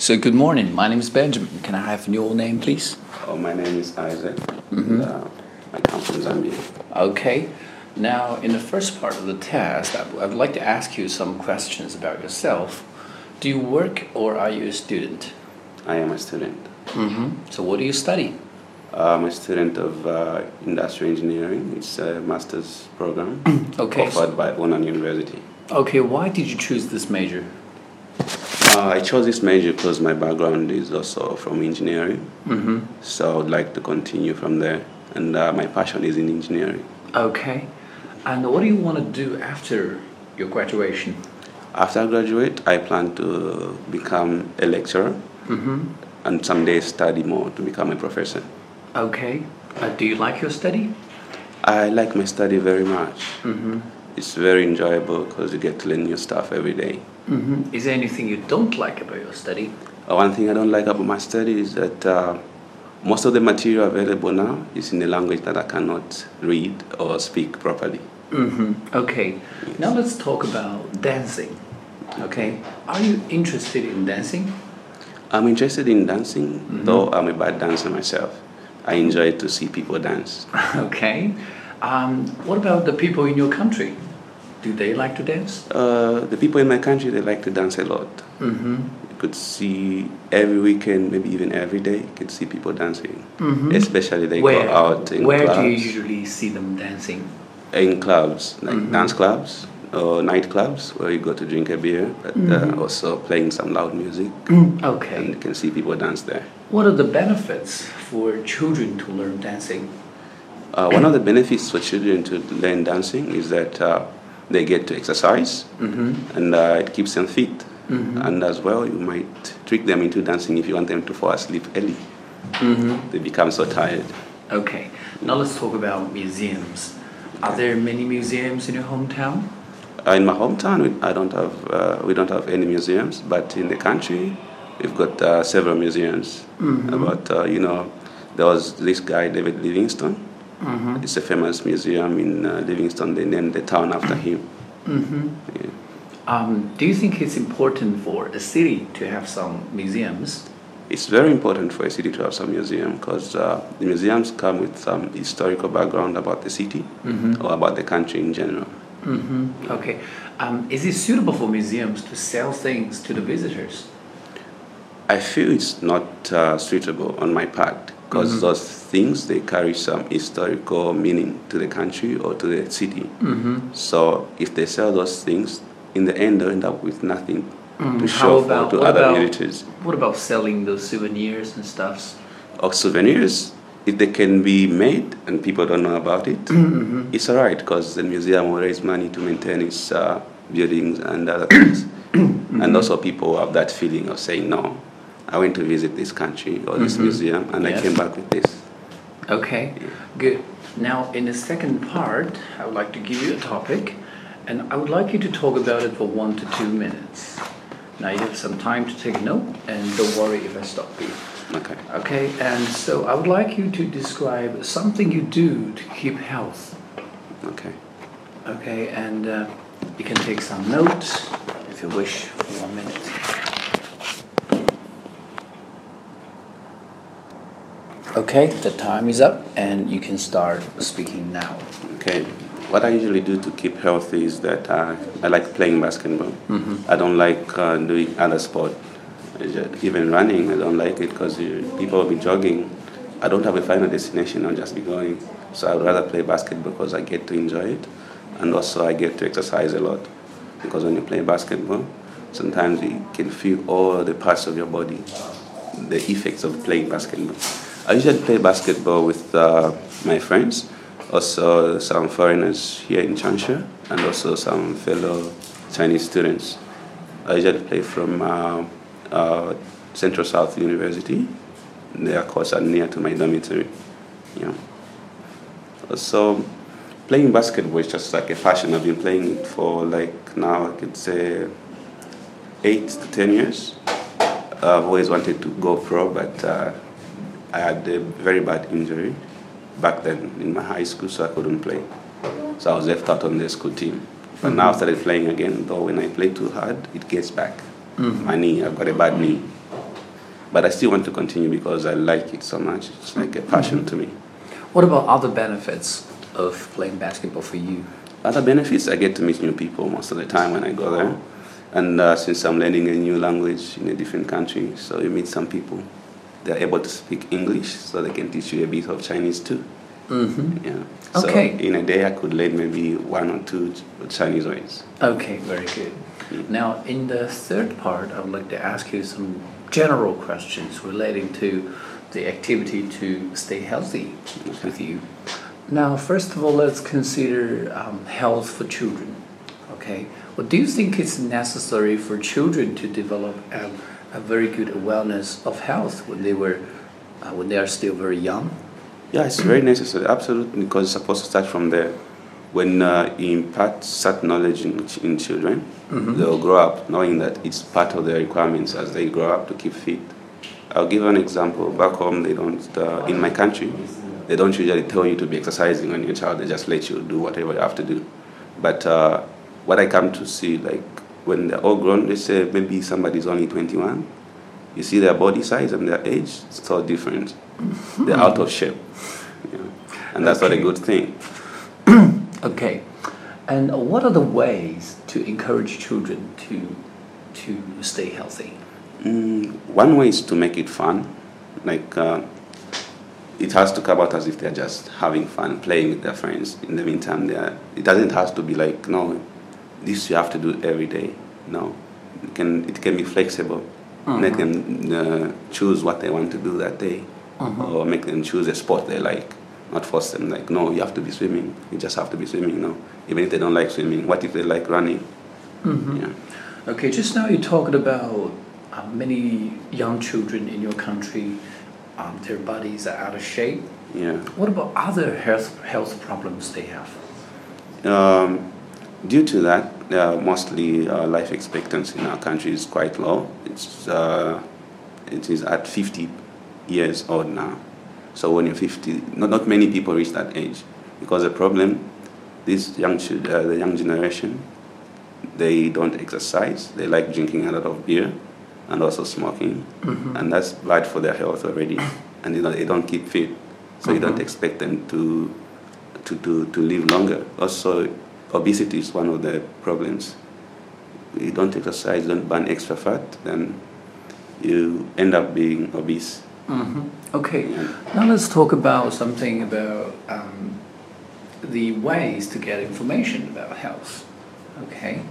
So, good morning. My name is Benjamin. Can I have your name, please? Oh, my name is Isaac. And, uh, I come from Zambia. Okay. Now, in the first part of the test, I I would like to ask you some questions about yourself. Do you work or are you a student? I am a student. Mm-hmm. So, what do you study? I'm a student of uh, industrial engineering. It's a master's program Okay. offered by Hunan University. Okay, why did you choose this major? Uh, I chose this major because my background is also from engineering, Mm-hmm. so I would like to continue from there. And uh, my passion is in engineering. Okay. And what do you want to do after your graduation? After I graduate, I plan to become a lecturer Mm-hmm. and someday study more to become a professor. Okay. Uh, do you like your study? I like my study very much. Mm-hmm. It's very enjoyable because you get to learn new stuff every day. Mm-hmm. Is there anything you don't like about your study? Uh, one thing I don't like about my study is that uh, most of the material available now is in a language that I cannot read or speak properly. Mm-hmm. Okay. Now let's talk about dancing. Okay. Are you interested in dancing? I'm interested in dancing, though I'm a bad dancer myself. I enjoy to see people dance. okay. Um, what about the people in your country? Do they like to dance? Uh, the people in my country, they like to dance a lot. Mm-hmm. You could see every weekend, maybe even every day, you could see people dancing. Mhm. Especially they where go out in where clubs. do you usually see them dancing? in clubs, like Mhm. dance clubs or nightclubs, where you go to drink a beer, but uh, also playing some loud music, and okay. you can see people dance there. What are the benefits for children to learn dancing? Uh, one of the benefits for children to learn dancing is that uh, they get to exercise, Mm-hmm. and uh, it keeps them fit. Mhm. And as well, you might trick them into dancing if you want them to fall asleep early. Mm-hmm. They become so tired. Okay. Now let's talk about museums. Are there many museums in your hometown? Uh, in my hometown, we, I don't have uh, we don't have any museums, but in the country, we've got uh, several museums. Mhm. About uh, you know, there was this guy David Livingstone. Mm-hmm. It's a famous museum in uh, Livingstone. They named the town after him. Mm-hmm. Yeah. Um, do you think it's important for a city to have some museums? It's very important for a city to have some museum because uh, the museums come with some historical background about the city Mm-hmm. or about the country in general. Mm-hmm. Okay. Um, is it suitable for museums to sell things to the visitors? I feel it's not uh, suitable on my part because Mhm. those things they carry some historical meaning to the country or to the city. Mm-hmm. So if they sell those things, in the end they end up with nothing to show for, about to other about visitors. what about selling those souvenirs and stuffs? Or souvenirs, if they can be made and people don't know about it, Mm-hmm. it's alright because the museum will raise money to maintain its uh, buildings and other things. And also people have that feeling of saying, no, I went to visit this country or this Mhm. museum and Yes. I came back with this. Okay, good. Now, in the second part, I would like to give you a topic, and I would like you to talk about it for one to two minutes. Now, you have some time to take a note, and don't worry if I stop you. Okay. Okay, and so I would like you to describe something you do to keep health. Okay. Okay, and uh, you can take some notes if you wish for one minute. Okay, the time is up, and you can start speaking now. Okay. What I usually do to keep healthy is that uh, I like playing basketball. Mhm. I don't like uh, doing other sport. Even running, I don't like it because people will be jogging. I don't have a final destination. I'll just be going. So I would rather play basketball because I get to enjoy it, and also I get to exercise a lot. Because when you play basketball, sometimes you can feel all the parts of your body, the effects of playing basketball. I usually play basketball with uh, my friends, also some foreigners here in Changsha, and also some fellow Chinese students. I usually play from uh, uh, Central South University. Their courses are near to my dormitory. Yeah. So playing basketball is just like a passion. I've been playing it for like now I could say eight to ten years. I've always wanted to go pro, but uh, I had a very bad injury back then in my high school, so I couldn't play. So I was left out on the school team. But now I started playing again, though when I play too hard, it gets back. Mhm. My knee, I've got a bad knee. But I still want to continue because I like it so much. It's like a passion to me. What about other benefits of playing basketball for you? Other benefits, I get to meet new people most of the time when I go there. And uh, since I'm learning a new language in a different country, so you meet some people. They're able to speak English, so they can teach you a bit of Chinese too. Mm-hmm. Yeah. Okay. In a day, I could learn maybe one or two Chinese words. Okay, very good. Now, in the third part, I would like to ask you some general questions relating to the activity to stay healthy with you. Now, first of all, let's consider um, health for children. Okay, what do you think is necessary for children to develop um, a very good awareness of health when they were uh, when they are still very young? Yeah, it's very necessary, absolutely, because it's supposed to start from there. When uh, you impart certain knowledge in, in children, they'll grow up knowing that it's part of their requirements as they grow up to keep fit. I'll give an example. Back home, they don't, uh, in my country, they don't usually tell you to be exercising on your child. They just let you do whatever you have to do. But uh, what I come to see, like when they're all grown, let's say maybe somebody's only 21, you see their body size and their age, it's all different. They're out of shape. Know? And that's not a good thing. Okay, and what are the ways to encourage children to to stay healthy? Mm, one way is to make it fun. Like, uh, it has to come out as if they're just having fun, playing with their friends. In the meantime, they are, it doesn't have to be like, no, this you have to do every day. No, it can, it can be flexible. Make them uh, choose what they want to do that day, or make them choose a sport they like. Not force them like, no, you have to be swimming. You just have to be swimming. No, even if they don't like swimming, what if they like running? Yeah. Okay, just now you talked about uh, many young children in your country, um, their bodies are out of shape. Yeah. What about other health health problems they have? Um, due to that, mostly uh, life expectancy in our country is quite low. It's, uh, it is at 50 years old now. So when you're 50, not, not many people reach that age because the problem, this young uh, the young generation, they don't exercise. They like drinking a lot of beer and also smoking, and that's bad for their health already. And you know, they don't keep fit, so you don't expect them to to, to, to live longer. Also, obesity is one of the problems. You don't exercise, don't burn extra fat, then you end up being obese. Okay, now let's talk about something about um, the ways to get information about health. Okay,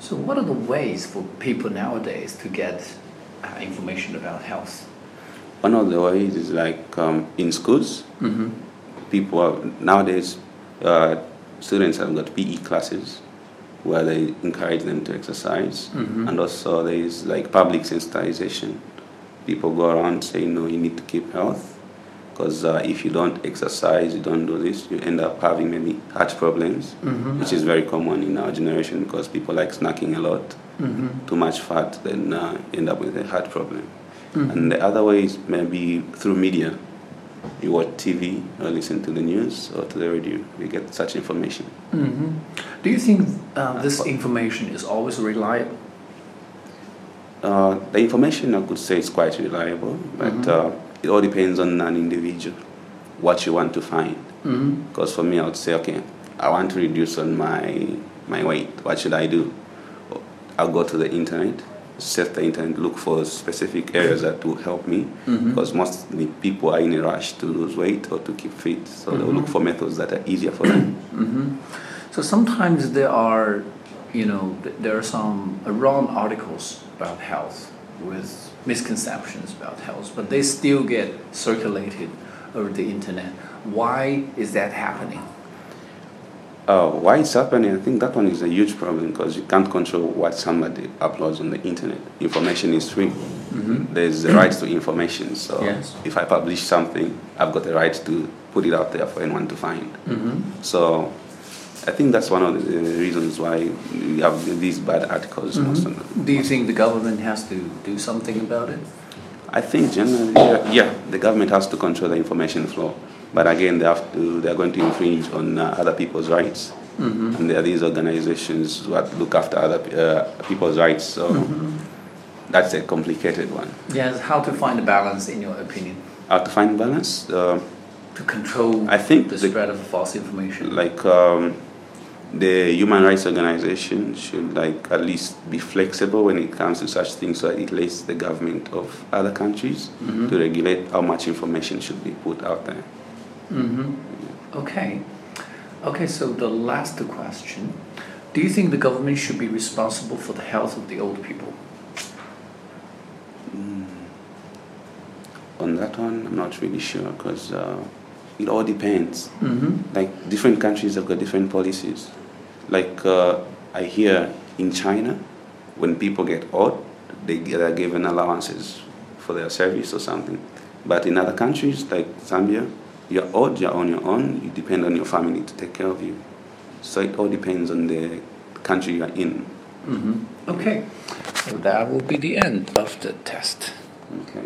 so what are the ways for people nowadays to get uh, information about health? One of the ways is like um, in schools, Mm-hmm. people are, nowadays, uh, students have got PE classes where they encourage them to exercise, Mhm. and also there is like public sensitization. People go around saying, no, you need to keep health, because uh, if you don't exercise, you don't do this, you end up having maybe heart problems, Mhm. which is very common in our generation because people like snacking a lot, Mm-hmm. too much fat, then uh, end up with a heart problem. Mhm. And the other way is maybe through media. You watch TV or listen to the news or to the radio, you get such information. Mm-hmm. Do you think uh, this information is always reliable? Uh, the information I could say is quite reliable, but Mhm. uh, it all depends on an individual, what you want to find. Mm-hmm. Because for me, I would say, okay, I want to reduce on my my weight. What should I do? I'll go to the internet, surf the internet, look for specific areas that will help me. Mhm. Because mostly people are in a rush to lose weight or to keep fit, so they'll Mhm. look for methods that are easier for them. Mm-hmm. So sometimes there are, you know, there are some wrong articles about health with misconceptions about health, but they still get circulated over the internet. Why is that happening? Uh, why it's happening? I think that one is a huge problem because you can't control what somebody uploads on the internet. Information is free. Mm-hmm. There's the right to information. So Yes. if I publish something, I've got the right to put it out there for anyone to find. Mm-hmm. So I think that's one of the reasons why we have these bad articles. Most of them. Do you think the government has to do something about it? I think generally, yeah, the government has to control the information flow, but again, they have to. They are going to infringe on uh, other people's rights, Mm-hmm. and there are these organizations that look after other uh, people's rights. So that's a complicated one. Yes, how to find a balance in your opinion How to find balance? Uh, to control I think the the- spread of false information? like um, the human rights organization should like at least be flexible when it comes to such things so that it lets the government of other countries Mhm. to regulate how much information should be put out there. Mm-hmm. Okay. Okay, so the last question. Do you think the government should be responsible for the health of the old people? On that one, I'm not really sure because uh, it all depends. Mm-hmm. Like different countries have got different policies. Like uh, I hear in China, when people get old, they get are given allowances for their service or something. But in other countries like Zambia, you're old, you're on your own. You depend on your family to take care of you. So it all depends on the country you're in. Mm-hmm. Okay. So that will be the end of the test. Okay.